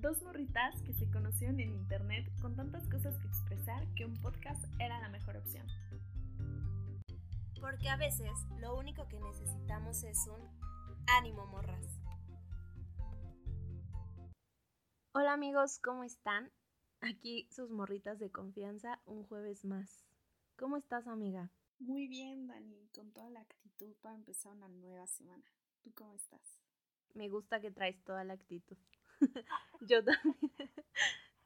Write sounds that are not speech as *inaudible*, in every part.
Dos morritas que se conocieron en internet con tantas cosas que expresar que un podcast era la mejor opción. Porque a veces lo único que necesitamos es un ánimo morras. Hola amigos, ¿cómo están? Aquí sus morritas de confianza un jueves más. ¿Cómo estás amiga? Muy bien, Dani, con toda la actitud para empezar una nueva semana. ¿Tú cómo estás? Me gusta que traes toda la actitud. *laughs* Yo también.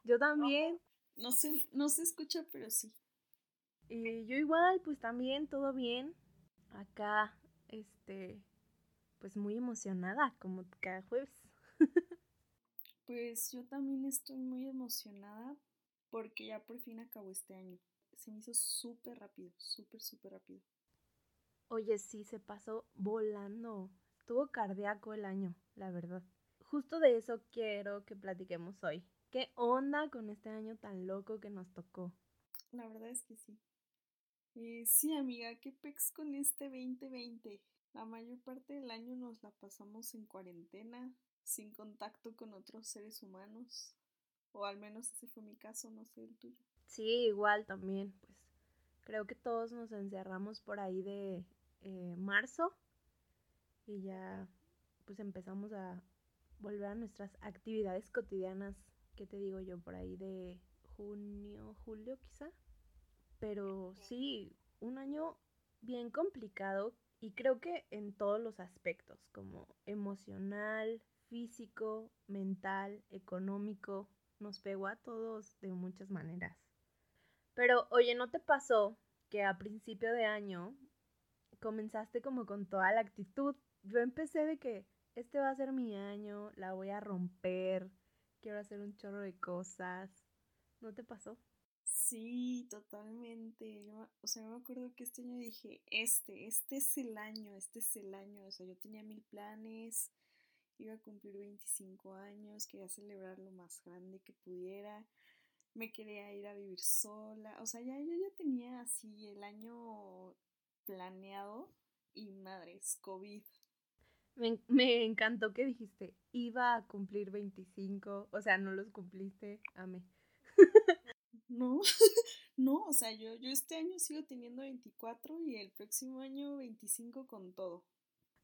Yo también. No se, no se escucha, pero sí. Y yo igual, pues también, todo bien. Acá, este, pues muy emocionada, como cada jueves. *laughs* Pues yo también estoy muy emocionada porque ya por fin acabó este año. Se me hizo súper rápido, súper, súper rápido. Oye, sí, se pasó volando. Estuvo cardíaco el año, la verdad justo de eso quiero que platiquemos hoy. ¿Qué onda con este año tan loco que nos tocó? La verdad es que sí. Eh, sí, amiga, ¿qué pex con este 2020? La mayor parte del año nos la pasamos en cuarentena, sin contacto con otros seres humanos. O al menos ese fue mi caso, no sé el tuyo. Sí, igual también, pues creo que todos nos encerramos por ahí de eh, marzo y ya pues empezamos a, volver a nuestras actividades cotidianas, ¿qué te digo yo? Por ahí de junio, julio quizá. Pero sí, un año bien complicado y creo que en todos los aspectos, como emocional, físico, mental, económico, nos pegó a todos de muchas maneras. Pero oye, ¿no te pasó que a principio de año comenzaste como con toda la actitud? Yo empecé de que este va a ser mi año, la voy a romper, quiero hacer un chorro de cosas. ¿No te pasó? Sí, totalmente. Yo, o sea, me acuerdo que este año dije, este, este es el año, este es el año. O sea, yo tenía mil planes, iba a cumplir 25 años, quería celebrar lo más grande que pudiera, me quería ir a vivir sola. O sea, ya yo ya tenía así el año planeado y madres, COVID. Me, encantó que dijiste, iba a cumplir 25, o sea, no los cumpliste, amé. No, *laughs* no, o sea, yo, yo este año sigo teniendo 24 y el próximo año 25 con todo.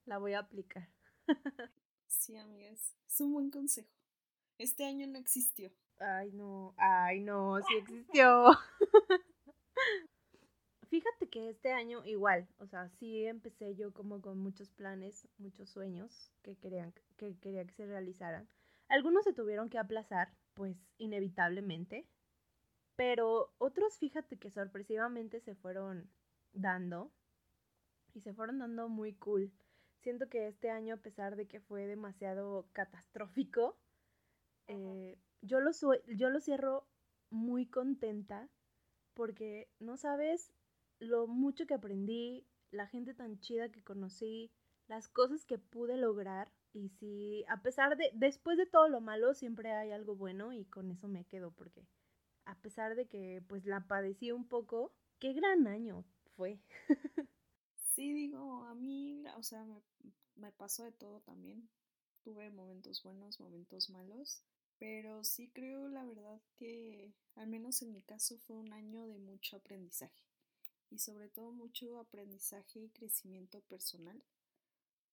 La voy a aplicar. *laughs* Sí, amigas, es un buen consejo. Este año no existió. Ay, no, ay, no, sí *laughs* existió. Fíjate que este año igual, o sea, sí empecé yo como con muchos planes, muchos sueños que, querían, que quería que se realizaran. Algunos se tuvieron que aplazar, pues inevitablemente, pero otros fíjate que sorpresivamente se fueron dando y se fueron dando muy cool. Siento que este año, a pesar de que fue demasiado catastrófico, eh, yo, lo yo lo cierro muy contenta porque, no sabes, lo mucho que aprendí, la gente tan chida que conocí, las cosas que pude lograr. Y si, a pesar de, después de todo lo malo, siempre hay algo bueno y con eso me quedo porque a pesar de que pues la padecí un poco, qué gran año fue. *laughs* sí, digo, a mí, o sea, me, me pasó de todo también. Tuve momentos buenos, momentos malos, pero sí creo la verdad que, al menos en mi caso, fue un año de mucho aprendizaje y sobre todo mucho aprendizaje y crecimiento personal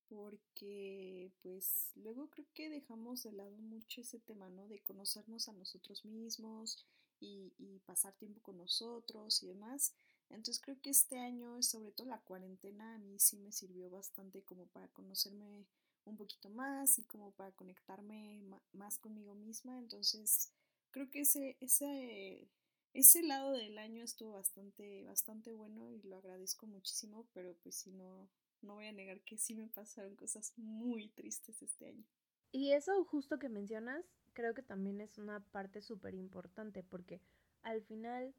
porque pues luego creo que dejamos de lado mucho ese tema, ¿no? De conocernos a nosotros mismos y, y, pasar tiempo con nosotros y demás. Entonces creo que este año, sobre todo la cuarentena, a mí sí me sirvió bastante como para conocerme un poquito más y como para conectarme más conmigo misma. Entonces creo que ese, ese ese lado del año estuvo bastante, bastante bueno y lo agradezco muchísimo, pero pues sí, no, no voy a negar que sí me pasaron cosas muy tristes este año. Y eso justo que mencionas, creo que también es una parte súper importante porque al final,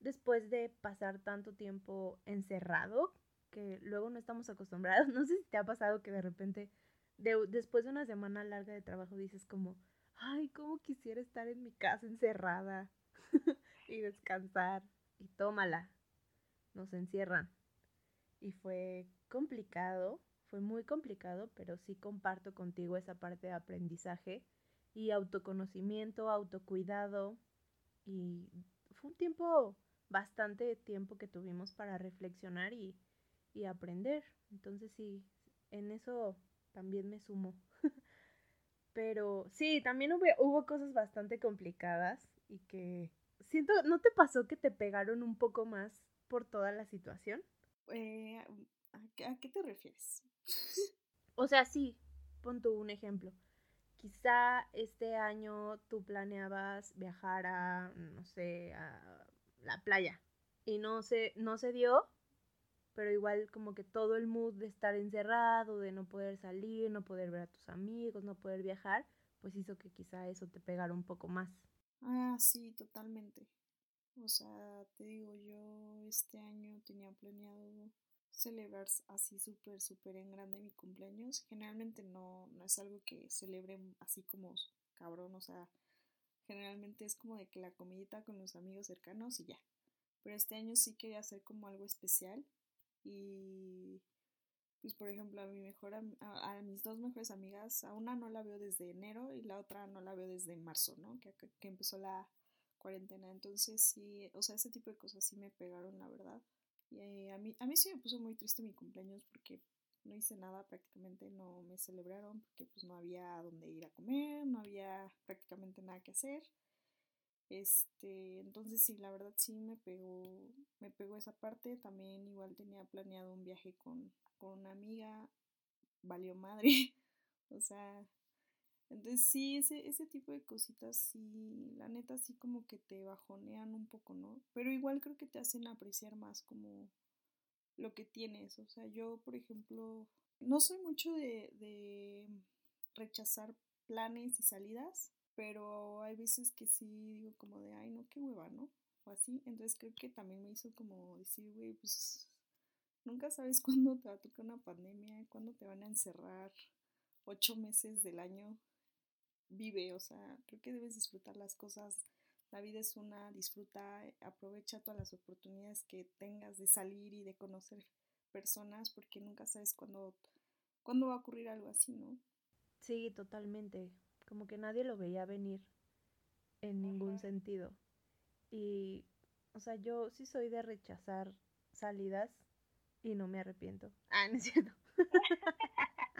después de pasar tanto tiempo encerrado, que luego no estamos acostumbrados, *laughs* no sé si te ha pasado que de repente, después de una semana larga de trabajo, dices como, ay, ¿cómo quisiera estar en mi casa encerrada? *laughs* y descansar y tómala. Nos encierran. Y fue complicado, fue muy complicado, pero sí comparto contigo esa parte de aprendizaje y autoconocimiento, autocuidado y fue un tiempo, bastante tiempo que tuvimos para reflexionar y, y aprender. Entonces sí, en eso también me sumo. *laughs* Pero sí, también hubo, hubo cosas bastante complicadas y que siento, ¿no te pasó que te pegaron un poco más por toda la situación? Eh, ¿a, qué, te refieres? *laughs* o sea, sí, pon tú un ejemplo. Quizá este año tú planeabas viajar a, no sé, a la playa y no se, no se dio, pero igual como que todo el mood de estar encerrado, de no poder salir, no poder ver a tus amigos, no poder viajar, pues hizo que quizá eso te pegara un poco más. Ah, sí, totalmente. O sea, te digo, yo este año tenía planeado celebrar así súper, súper en grande mi cumpleaños. Generalmente no, no es algo que celebre así como cabrón, o sea, generalmente es como de que la comidita con los amigos cercanos y ya. Pero este año sí quería hacer como algo especial y pues por ejemplo a mi mejor a, mis dos mejores amigas, a una no la veo desde enero y la otra no la veo desde marzo, ¿no? Que, que empezó la cuarentena. Entonces sí, o sea, ese tipo de cosas sí me pegaron, la verdad. Y eh, a mí, a mí sí me puso muy triste mi cumpleaños porque no hice nada, prácticamente no me celebraron porque pues no había dónde ir a comer, no había prácticamente nada que hacer. Este, entonces sí, la verdad sí me pegó, me pegó esa parte. También igual tenía planeado un viaje con, con una amiga, valió madre. *laughs* o sea, entonces sí, ese, ese tipo de cositas sí, la neta sí como que te bajonean un poco, ¿no? Pero igual creo que te hacen apreciar más como lo que tienes. O sea, yo, por ejemplo, no soy mucho de, de rechazar planes y salidas pero hay veces que sí digo como de, ay, no, qué hueva, ¿no? O así. Entonces creo que también me hizo como decir, güey, pues nunca sabes *laughs* cuándo te va a tocar una pandemia, cuándo te van a encerrar ocho meses del año. Vive, o sea, creo que debes disfrutar las cosas. La vida es una, disfruta, aprovecha todas las oportunidades que tengas de salir y de conocer personas porque nunca sabes cuándo, cuándo va a ocurrir algo así, ¿no? Sí, totalmente como que nadie lo veía venir en ningún sentido. Y, o sea, yo sí soy de rechazar salidas y no me arrepiento. Ah, no es cierto. *laughs*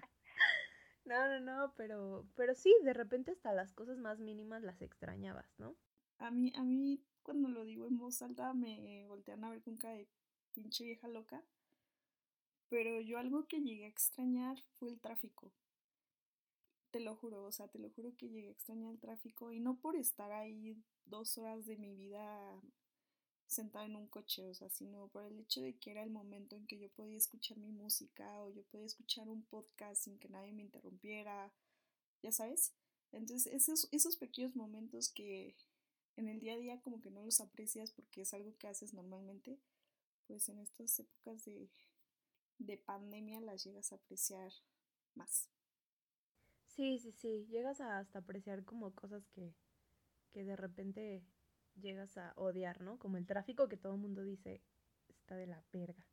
no, no, no, pero, pero sí, de repente hasta las cosas más mínimas las extrañabas, ¿no? A mí, a mí cuando lo digo en voz alta me voltean a ver con cara de pinche vieja loca. Pero yo algo que llegué a extrañar fue el tráfico te lo juro, o sea, te lo juro que llegué a extrañar el tráfico y no por estar ahí dos horas de mi vida sentada en un coche, o sea, sino por el hecho de que era el momento en que yo podía escuchar mi música o yo podía escuchar un podcast sin que nadie me interrumpiera, ya sabes. Entonces, esos, esos pequeños momentos que en el día a día como que no los aprecias porque es algo que haces normalmente, pues en estas épocas de, de pandemia las llegas a apreciar más. Sí, sí, sí, llegas a hasta apreciar como cosas que, que de repente llegas a odiar, ¿no? Como el tráfico que todo el mundo dice está de la verga.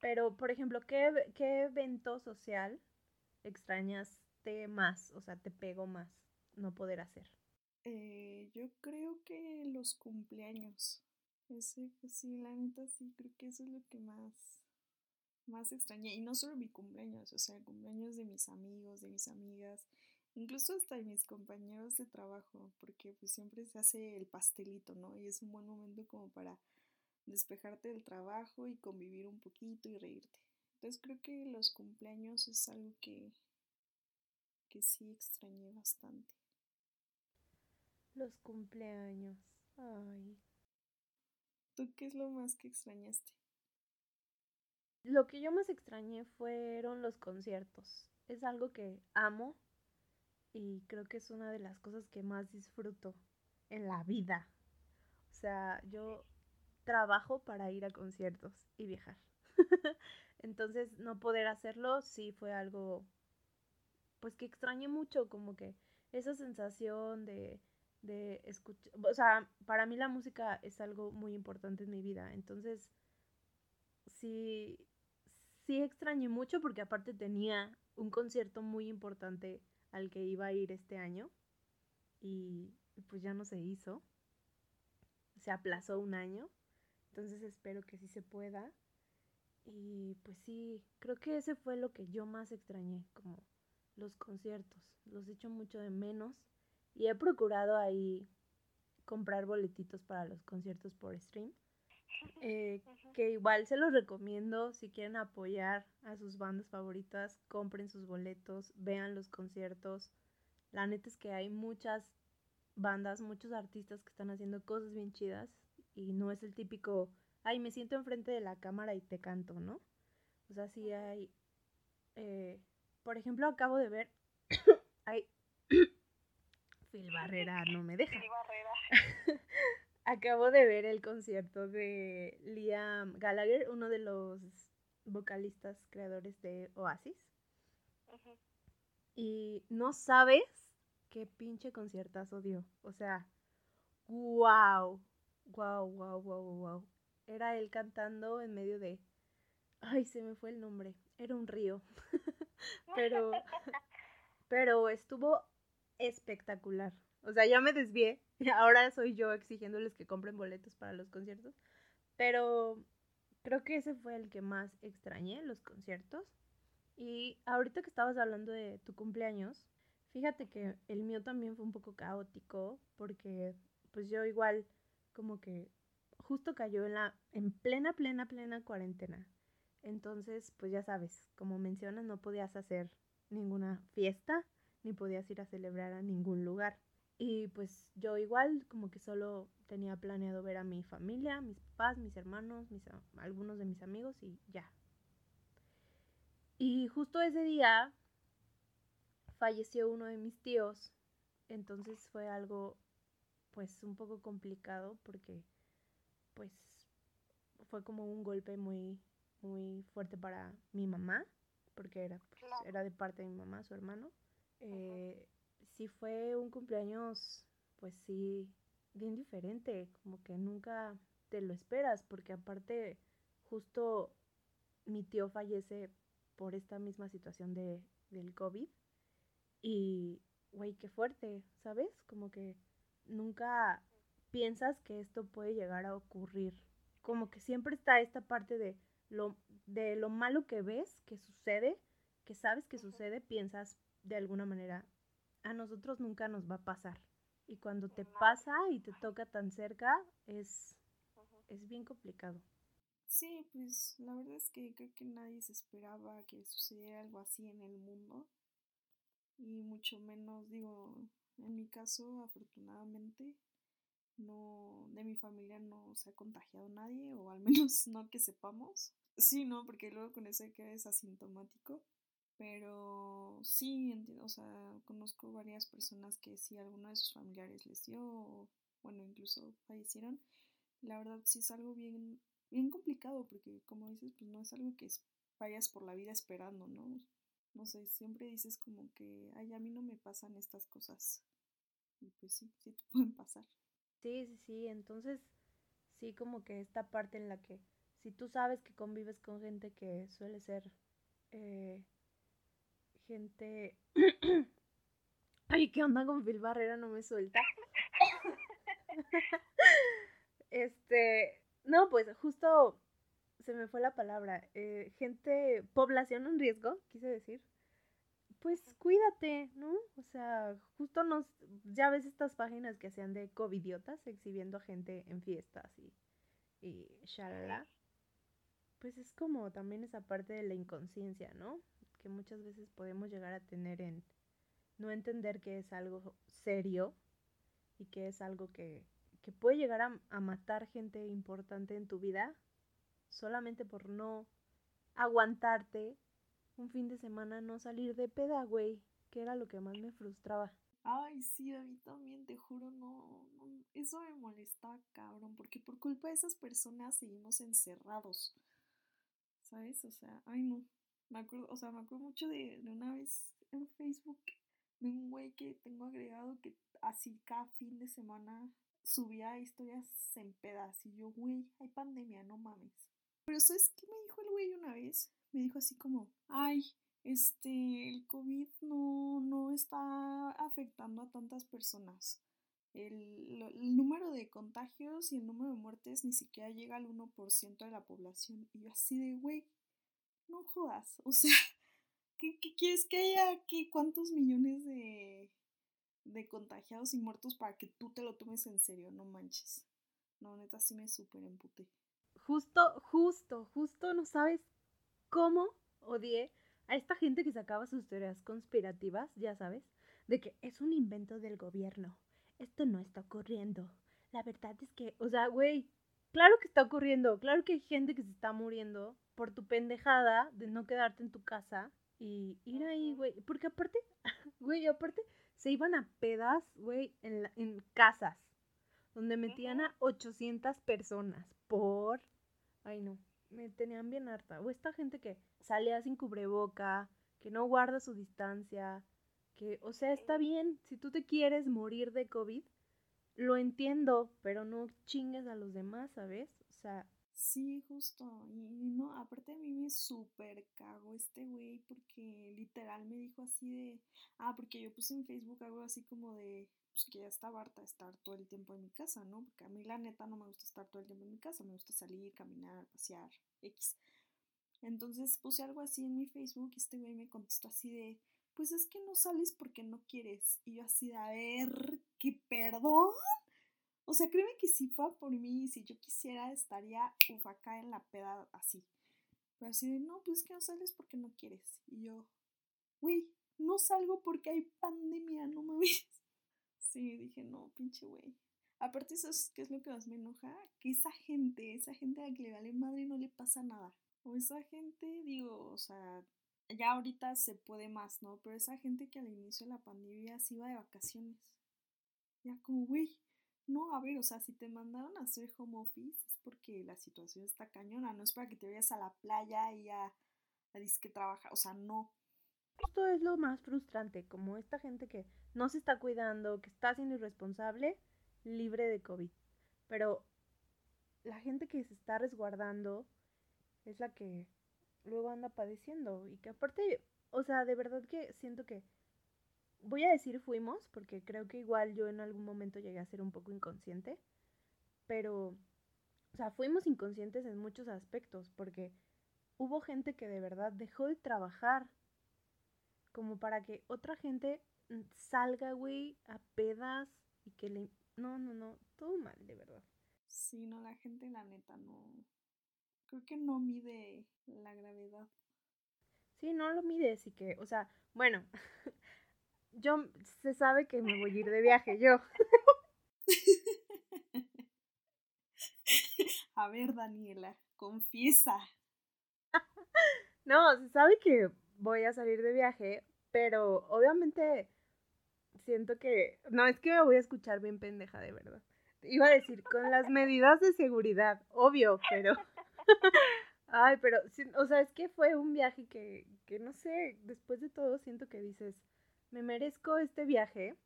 Pero, por ejemplo, ¿qué, ¿qué evento social extrañaste más? O sea, te pegó más no poder hacer. Eh, yo creo que los cumpleaños. Ese, sí, la neta sí, creo que eso es lo que más más extrañé. Y no solo mi cumpleaños, o sea, cumpleaños de mis amigos, de mis amigas, incluso hasta de mis compañeros de trabajo, porque pues siempre se hace el pastelito, ¿no? Y es un buen momento como para despejarte del trabajo y convivir un poquito y reírte. Entonces creo que los cumpleaños es algo que, que sí extrañé bastante. Los cumpleaños. Ay. ¿Tú qué es lo más que extrañaste? Lo que yo más extrañé fueron los conciertos. Es algo que amo y creo que es una de las cosas que más disfruto en la vida. O sea, yo trabajo para ir a conciertos y viajar. *laughs* Entonces, no poder hacerlo sí fue algo, pues que extrañé mucho, como que esa sensación de, de escuchar, o sea, para mí la música es algo muy importante en mi vida. Entonces, sí, sí extrañé mucho porque aparte tenía un concierto muy importante al que iba a ir este año y pues ya no se hizo. Se aplazó un año, entonces espero que sí se pueda. Y pues sí, creo que ese fue lo que yo más extrañé, como los conciertos. Los echo mucho de menos y he procurado ahí comprar boletitos para los conciertos por stream. Eh, que igual se los recomiendo si quieren apoyar a sus bandas favoritas, compren sus boletos, vean los conciertos. La neta es que hay muchas bandas, muchos artistas que están haciendo cosas bien chidas y no es el típico, ay, me siento enfrente de la cámara y te canto, ¿no? O sea, sí hay, eh, por ejemplo, acabo de ver, *coughs* hay, *coughs* Phil Barrera no me deja. *laughs* Acabo de ver el concierto de Liam Gallagher, uno de los vocalistas creadores de Oasis. Y no sabes qué pinche conciertazo dio. O sea, wow, wow, wow, wow, wow. Era él cantando en medio de... Ay, se me fue el nombre. Era un río. *laughs* pero, *laughs* pero estuvo espectacular. O sea, ya me desvié. *laughs* Ahora soy yo exigiéndoles que compren boletos para los conciertos. Pero creo que ese fue el que más extrañé, los conciertos. Y ahorita que estabas hablando de tu cumpleaños, fíjate que el mío también fue un poco caótico porque pues yo igual como que justo cayó en la en plena plena plena cuarentena. Entonces, pues ya sabes, como mencionas, no podías hacer ninguna fiesta ni podías ir a celebrar a ningún lugar. Y pues yo igual como que solo tenía planeado ver a mi familia, mis papás, mis hermanos, mis, algunos de mis amigos y ya. Y justo ese día falleció uno de mis tíos, entonces fue algo pues un poco complicado porque pues fue como un golpe muy muy fuerte para mi mamá porque era pues, era de parte de mi mamá, su hermano. Eh, sí fue un cumpleaños, pues sí, bien diferente, como que nunca te lo esperas, porque aparte justo mi tío fallece por esta misma situación de, del COVID y, güey, qué fuerte, ¿sabes? Como que nunca piensas que esto puede llegar a ocurrir. Como que siempre está esta parte de lo, de lo malo que ves, que sucede, que sabes que sucede, piensas de alguna manera, a nosotros nunca nos va a pasar. Y cuando te pasa y te toca tan cerca, es, es bien complicado. Sí, pues la verdad es que creo que nadie se esperaba que sucediera algo así en el mundo. Y mucho menos, digo, en mi caso, afortunadamente, no, de mi familia no se ha contagiado nadie, o al *laughs* menos no que sepamos. Sí, no, porque luego con eso que es asintomático. Pero sí, entiendo, o sea, conozco varias personas que si alguno de sus familiares les dio, o, bueno, incluso fallecieron. La verdad sí es algo bien, bien complicado, porque como dices, pues no es algo que vayas por la vida esperando, ¿no? No sé, siempre dices como que, ay, a mí no me pasan estas cosas. Y pues sí, sí te *laughs* pueden pasar. Sí, sí, sí, entonces sí como que esta parte en la que si tú sabes que convives con gente que suele ser eh, gente. *clears throat* Ay, ¿qué onda con Phil Barrera? No me suelta. *laughs* este. No, pues justo se me fue la palabra. Eh, gente, población en riesgo, quise decir. Pues cuídate, ¿no? O sea, justo nos. Ya ves estas páginas que hacían de covidiotas exhibiendo a gente en fiestas y. y shalala. Pues es como también esa parte de la inconsciencia, ¿no? Que muchas veces podemos llegar a tener en no entender que es algo serio y que es algo que, que puede llegar a, matar gente importante en tu vida solamente por no aguantarte un fin de semana, no salir de peda, güey, que era lo que más me frustraba. Ay, sí, a mí también, te juro, no, no, eso me molesta, cabrón, porque por culpa de esas personas seguimos encerrados, ¿sabes? O sea, ay, no, me acuerdo, o sea, me acuerdo mucho de, una vez en Facebook de un güey que tengo agregado que así cada fin de semana subía historias en pedas y yo, güey, hay pandemia, no mames. Pero ¿sabes qué me dijo el güey una vez? Me dijo así como, ay, este, el COVID no, no está afectando a tantas personas. El, el, número de contagios y el número de muertes ni siquiera llega al 1% de la población. Y yo así de, güey, no jodas. O sea, *laughs* ¿qué, qué quieres que haya aquí? ¿Cuántos millones de, de contagiados y muertos para que tú te lo tomes en serio? No manches. No, neta, sí me súper emputé. Justo, justo, justo no sabes cómo odié a esta gente que sacaba sus teorías conspirativas, ya sabes, de que es un invento del gobierno. Esto no está ocurriendo. La verdad es que, o sea, güey, claro que está ocurriendo, claro que hay gente que se está muriendo por tu pendejada de no quedarte en tu casa y ir ahí, güey. Porque aparte, *laughs* güey, aparte se iban a pedas, güey, en, en casas, donde metían a 800 personas por... Ay, no me tenían bien harta. O esta gente que salía sin cubreboca, que no guarda su distancia, que, o sea, está bien, si tú te quieres morir de COVID, lo entiendo, pero no chingues a los demás, ¿sabes? O sea... Sí, justo. Y no, aparte a mí me súper cago este güey porque literal me dijo así de... Ah, porque yo puse en Facebook algo así como de pues que ya estaba harta estar todo el tiempo en mi casa, ¿no? Porque a mí la neta no me gusta estar todo el tiempo en mi casa, me gusta salir, caminar, pasear, X. Entonces puse algo así en mi Facebook y este güey me contestó así de, pues es que no sales porque no quieres. Y yo así de, a ver, ¿qué perdón? O sea, créeme que si fue por mí, si yo quisiera, estaría uf, acá en la peda así. Pero así de, no, pues es que no sales porque no quieres. Y yo, güey, no salgo porque hay pandemia, no mames. *laughs* Sí, dije, no, pinche güey. Aparte, eso es, ¿qué es lo que más me enoja? Que esa gente, esa gente a la que le vale madre no le pasa nada. O esa gente, digo, o sea, ya ahorita se puede más, ¿no? Pero esa gente que al inicio de la pandemia se iba de vacaciones. Ya como, güey, no, a ver, o sea, si te mandaron a hacer home office es porque la situación está cañona, no es para que te vayas a la playa y a, a disque trabajar, o sea, no. Esto es lo más frustrante, como esta gente que no se está cuidando, que está siendo irresponsable, libre de COVID. Pero la gente que se está resguardando es la que luego anda padeciendo y que aparte, o sea, de verdad que siento que voy a decir fuimos porque creo que igual yo en algún momento llegué a ser un poco inconsciente, pero o sea, fuimos inconscientes en muchos aspectos porque hubo gente que de verdad dejó de trabajar como para que otra gente mm, salga, güey, a pedas y que le... No, no, no, todo mal, de verdad. Sí, no, la gente, la neta, no... Creo que no mide la gravedad. Sí, no lo mide, así que, o sea, bueno, *laughs* yo se sabe que me voy a ir de viaje, yo. *laughs* a ver, Daniela, confiesa. *laughs* no, se sabe que voy a salir de viaje, pero obviamente siento que, no, es que me voy a escuchar bien pendeja, de verdad. Iba a decir, con las medidas de seguridad, obvio, pero... *laughs* Ay, pero, o sea, es que fue un viaje que, que, no sé, después de todo siento que dices, me merezco este viaje.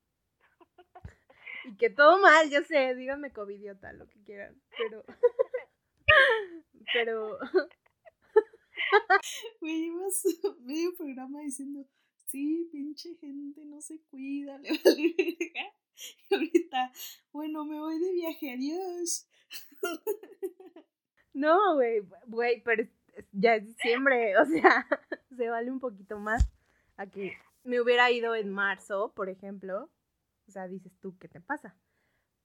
Y que todo mal, yo sé, díganme covidiota, lo que quieran, pero... *laughs* pero... *laughs* Me llevas medio programa diciendo, sí, pinche gente, no se cuida, le *laughs* vale verga. Y ahorita, bueno, me voy de viaje, adiós. No, güey, güey, pero ya es diciembre, o sea, se vale un poquito más a que me hubiera ido en marzo, por ejemplo. O sea, dices tú, ¿qué te pasa?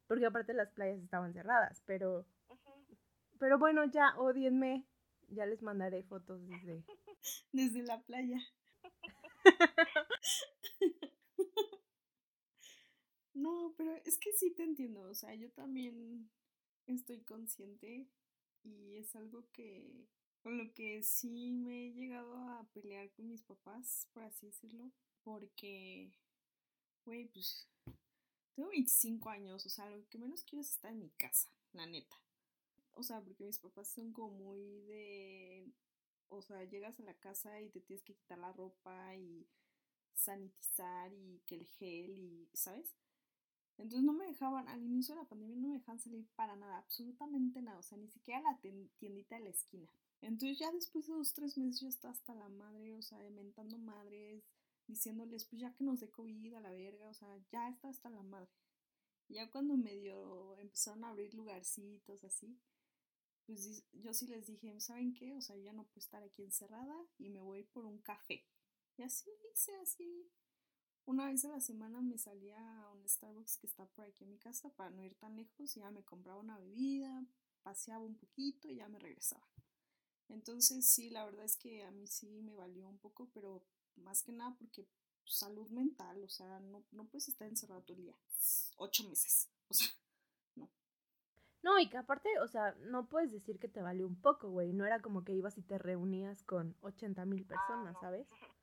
Porque aparte las playas estaban cerradas, pero... Pero bueno, ya, odienme, ya les mandaré fotos desde... *laughs* Desde la playa. *laughs* No, pero es que sí te entiendo, o sea, yo también estoy consciente y es algo que con lo que sí me he llegado a pelear con mis papás, por así decirlo, porque, güey, pues tengo 25 años, o sea, lo que menos quiero es estar en mi casa, la neta. O sea, porque mis papás son como muy de, o sea, llegas a la casa y te tienes que quitar la ropa y sanitizar y que el gel y, ¿sabes? Entonces no me dejaban, al inicio de la pandemia no me dejaban salir para nada, absolutamente nada, o sea, ni siquiera la tiendita de la esquina. Entonces ya después de dos, tres meses yo estaba hasta la madre, o sea, inventando madres, diciéndoles, pues ya que nos dé COVID a la verga, o sea, ya está hasta la madre. Ya cuando medio empezaron a abrir lugarcitos así, pues yo sí les dije, ¿saben qué? O sea, ya no puedo estar aquí encerrada y me voy por un café. Y así hice, así. Una vez a la semana me salía a un Starbucks que está por aquí en mi casa para no ir tan lejos y ya me compraba una bebida, paseaba un poquito y ya me regresaba. Entonces sí, la verdad es que a mí sí me valió un poco, pero más que nada porque salud mental, o sea, no, no puedes estar encerrado todo el día, ocho meses, *laughs* o sea, no. No, y que aparte, o sea, no puedes decir que te valió un poco, güey, no era como que ibas y te reunías con 80 mil personas, ah, ¿sabes? *laughs*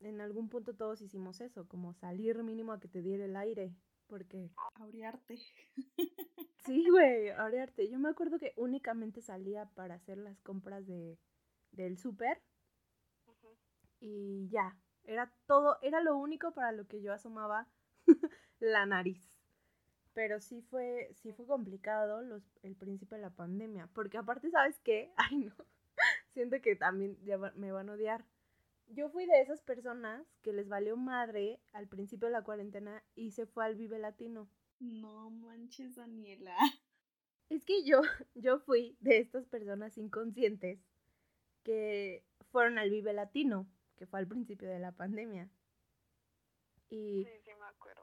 En algún punto todos hicimos eso, como salir mínimo a que te diera el aire, porque... Aurearte. *laughs* Sí, güey, aurearte. Yo me acuerdo que únicamente salía para hacer las compras de, del súper y ya, era todo, era lo único para lo que yo asomaba *laughs* la nariz. Pero sí fue, sí fue complicado los, el principio de la pandemia, porque aparte, ¿sabes qué? *laughs* Ay, no, siento que también me van a odiar. Yo fui de esas personas que les valió madre al principio de la cuarentena y se fue al Vive Latino. No manches, Daniela. Es que yo, *laughs* yo fui de estas personas inconscientes que fueron al Vive Latino que fue al principio de la pandemia. Y sí, sí me acuerdo.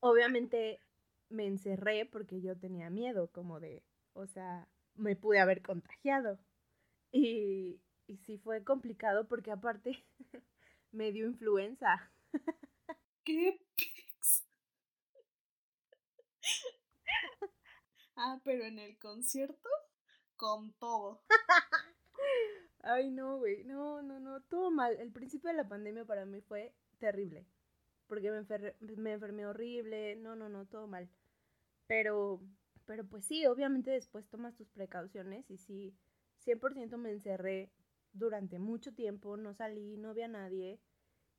Obviamente me encerré porque yo tenía miedo, como de, o sea, me pude haber contagiado. Y, y sí fue complicado porque aparte *laughs* me dio influenza. ¿Qué *laughs* ah, pero en el concierto, con todo. *laughs* Ay, no, güey. No, no, no. Todo mal. El principio de la pandemia para mí fue terrible. Porque me, me enfermé horrible. No, no, no. Todo mal. Pero, pero pues sí, obviamente después tomas tus precauciones. Y sí, 100% me encerré durante mucho tiempo. No salí, no vi a nadie.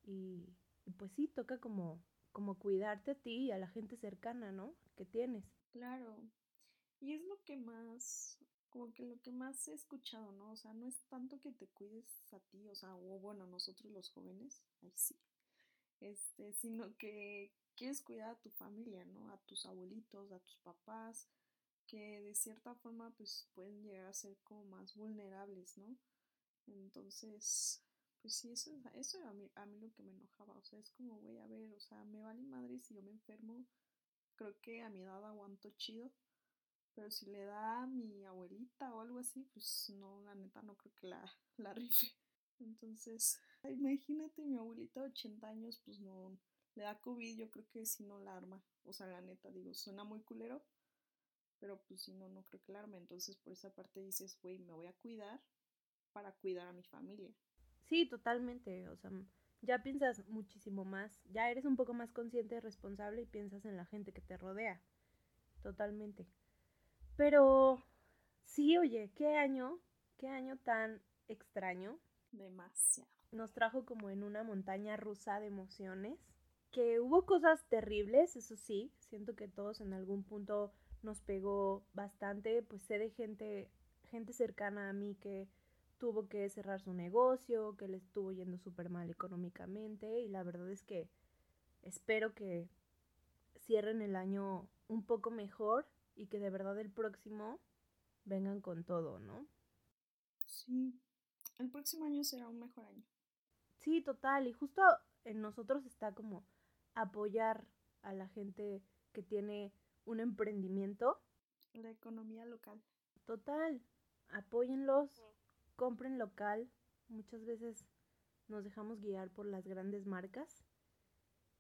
Y, y pues sí, toca como, como cuidarte a ti y a la gente cercana, ¿no? Que tienes. Claro. Y es lo que más como que lo que más he escuchado, ¿no? O sea, no es tanto que te cuides a ti, o sea, o bueno, nosotros los jóvenes, ahí sí, este, sino que quieres cuidar a tu familia, ¿no? A tus abuelitos, a tus papás, que de cierta forma pues pueden llegar a ser como más vulnerables, ¿no? Entonces, pues sí, eso, eso era a mí, a mí lo que me enojaba, o sea, es como, güey, a ver, o sea, me vale madre si yo me enfermo, creo que a mi edad aguanto chido, pero si le da a mi abuelita o algo así, pues no, la neta no creo que la, *laughs* la rife. Entonces, imagínate mi abuelita de 80 años, pues no, le da COVID, yo creo que si no la arma. O sea, la neta, digo, suena muy culero, pero pues si no, no creo que la arma. Entonces, por esa parte dices, güey, me voy a cuidar para cuidar a mi familia. Sí, totalmente. O sea, ya piensas muchísimo más, ya eres un poco más consciente responsable y piensas en la gente que te rodea. Totalmente. Pero sí, oye, qué año, qué año tan extraño. Demasiado. Nos trajo como en una montaña rusa de emociones. Que hubo cosas terribles, eso sí. Siento que todos en algún punto nos pegó bastante. Pues sé de gente, gente cercana a mí que tuvo que cerrar su negocio, que le estuvo yendo súper mal económicamente. Y la verdad es que espero que cierren el año un poco mejor y que de verdad el próximo vengan con todo, ¿no? Sí, el próximo año será un mejor año. Sí, total, y justo en nosotros está como apoyar a la gente que tiene un emprendimiento. La economía local. Total, apóyenlos, compren local. Muchas veces nos dejamos guiar por las grandes marcas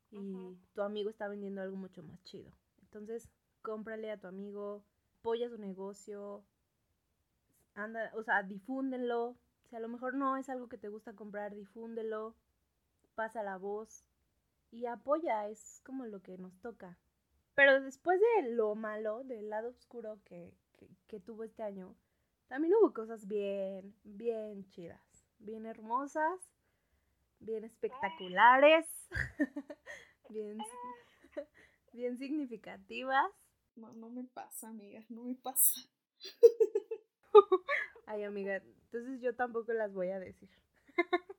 y tu amigo está vendiendo algo mucho más chido. Entonces, cómprale a tu amigo, apoya su negocio, anda, o sea, difúndelo. Si a lo mejor no es algo que te gusta comprar, difúndelo, pasa la voz y apoya, es como lo que nos toca. Pero después de lo malo, del lado oscuro que, que tuvo este año, también hubo cosas bien, bien chidas, bien hermosas, bien espectaculares, *laughs* bien, bien significativas no, no me pasa, amiga, no me pasa. *laughs* Ay, amiga, entonces yo tampoco las voy a decir. *laughs*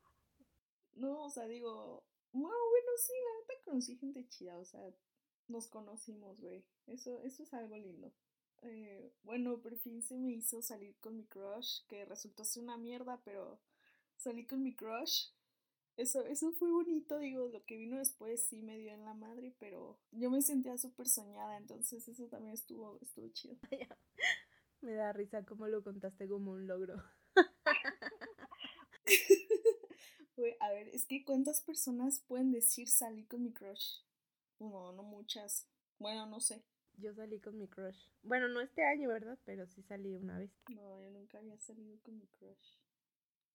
no, o sea, digo, bueno, bueno, sí, la neta conocí gente chida, o sea, nos conocimos, güey. Eso, eso es algo lindo. Eh, bueno, por fin se me hizo salir con mi crush, que resultó ser una mierda, pero salí con mi crush. Eso, eso fue bonito, digo, lo que vino después sí me dio en la madre, pero yo me sentía súper soñada, entonces eso también estuvo, estuvo chido. *laughs* me da risa cómo lo contaste como un logro. *laughs* a ver, es que ¿cuántas personas pueden decir salí con mi crush? No, no muchas. Bueno, no sé. Yo salí con mi crush. Bueno, no este año, ¿verdad? Pero sí salí una vez. No, yo nunca había salido con mi crush.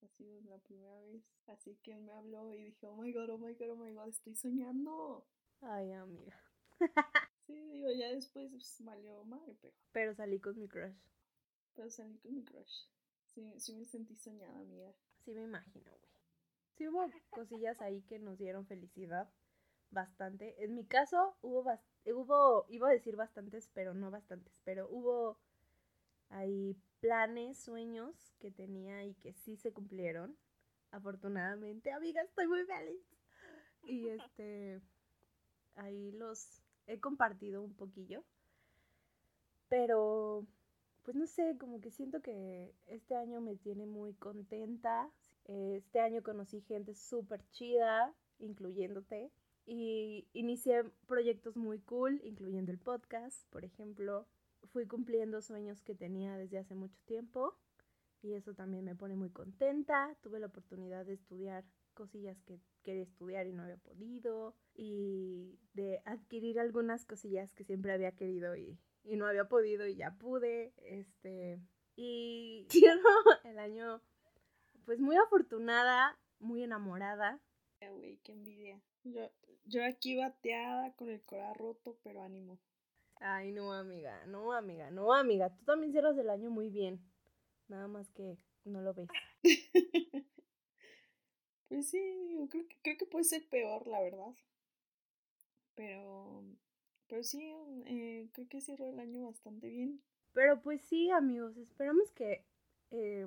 Ha sido la primera vez. Así que él me habló y dije, oh my god, oh my god, oh my god, estoy soñando. Ay, amiga. *laughs* sí, digo, ya después pues, valió madre, pero. Pero salí con mi crush. Pero salí con mi crush. Sí, sí me sentí soñada, amiga. Sí, me imagino, güey. Sí hubo cosillas ahí que nos dieron felicidad bastante. En mi caso hubo, hubo, iba a decir bastantes, pero no bastantes, pero hubo ahí planes, sueños que tenía y que sí se cumplieron. Afortunadamente, amiga, estoy muy feliz. Y este, ahí los he compartido un poquillo. Pero, pues no sé, como que siento que este año me tiene muy contenta. Este año conocí gente súper chida, incluyéndote. Y inicié proyectos muy cool, incluyendo el podcast, por ejemplo. Fui cumpliendo sueños que tenía desde hace mucho tiempo y eso también me pone muy contenta. Tuve la oportunidad de estudiar cosillas que quería estudiar y no había podido y de adquirir algunas cosillas que siempre había querido y, y no había podido y ya pude. Este, y *laughs* el año pues muy afortunada, muy enamorada. Qué. Yo, yo aquí bateada con el corazón roto, pero ánimo. Ay, no, amiga, no, amiga, no, amiga. Tú también cierras el año muy bien. Nada más que no lo ves. *laughs* pues sí, creo que, creo que puede ser peor, la verdad. Pero, pero sí, eh, creo que cierro el año bastante bien. Pero pues sí, amigos, esperamos que... Eh,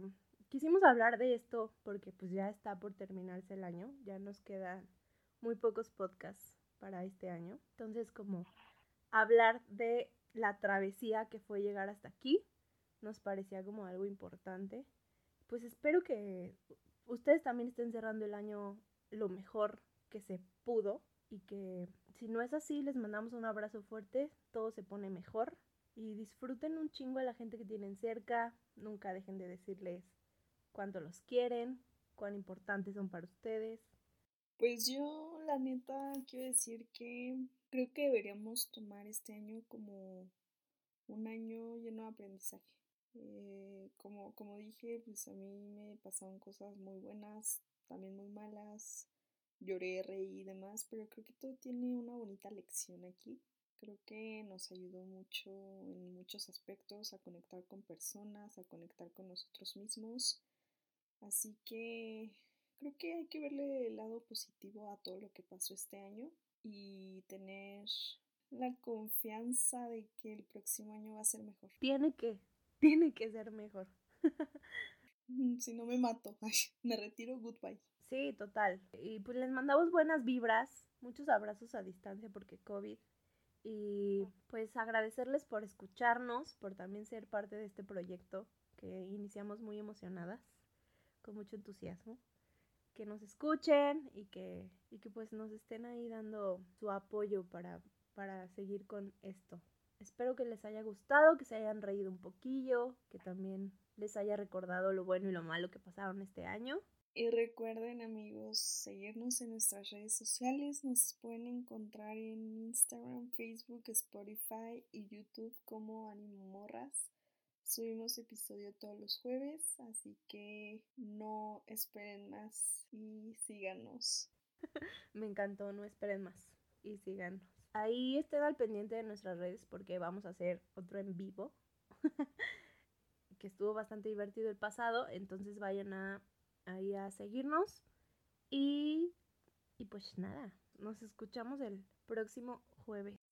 quisimos hablar de esto porque pues ya está por terminarse el año, ya nos quedan muy pocos podcasts para este año. Entonces, como hablar de la travesía que fue llegar hasta aquí, nos parecía como algo importante. Pues espero que ustedes también estén cerrando el año lo mejor que se pudo y que si no es así, les mandamos un abrazo fuerte, todo se pone mejor y disfruten un chingo a la gente que tienen cerca, nunca dejen de decirles cuánto los quieren, cuán importantes son para ustedes pues yo, la neta, quiero decir que creo que deberíamos tomar este año como un año lleno de aprendizaje. Eh, como, como dije, pues a mí me pasaron cosas muy buenas, también muy malas, lloré, reí y demás, pero creo que todo tiene una bonita lección aquí. Creo que nos ayudó mucho en muchos aspectos a conectar con personas, a conectar con nosotros mismos. Así que creo que hay que verle el lado positivo a todo lo que pasó este año y tener la confianza de que el próximo año va a ser mejor. Tiene que, tiene que ser mejor. *laughs* si no me mato, *laughs* me retiro, goodbye. Sí, total. Y pues les mandamos buenas vibras, muchos abrazos a distancia porque COVID. Y pues agradecerles por escucharnos, por también ser parte de este proyecto que iniciamos muy emocionadas, con mucho entusiasmo que nos escuchen y que, y que pues nos estén ahí dando su apoyo para, para seguir con esto. Espero que les haya gustado, que se hayan reído un poquillo, que también les haya recordado lo bueno y lo malo que pasaron este año. Y recuerden amigos, seguirnos en nuestras redes sociales. Nos pueden encontrar en Instagram, Facebook, Spotify y YouTube como Animomorras. Subimos episodio todos los jueves, así que no esperen más y síganos. *laughs* Me encantó, no esperen más y síganos. Ahí estén al pendiente de nuestras redes porque vamos a hacer otro en vivo, *laughs* que estuvo bastante divertido el pasado, entonces vayan a, ahí a seguirnos y, y pues nada, nos escuchamos el próximo jueves.